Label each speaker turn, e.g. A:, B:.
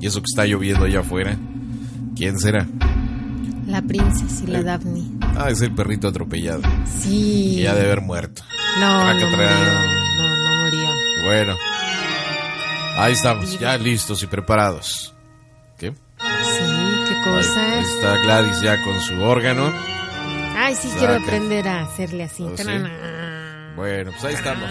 A: Y eso que está lloviendo allá afuera. ¿Quién será?
B: La princesa y la. Daphne.
A: Ah, es el perrito atropellado.
B: Sí.
A: Que ya debe haber muerto.
B: No, no murió. No, no murió.
A: Bueno. Ahí estamos, ya listos y preparados. ¿Qué?
B: Sí, qué cosa.
A: ahí está Gladys ya con su órgano.
B: Ay, sí, quiero aprender a hacerle así.
A: ¿Oh, sí? Bueno, pues ahí estamos.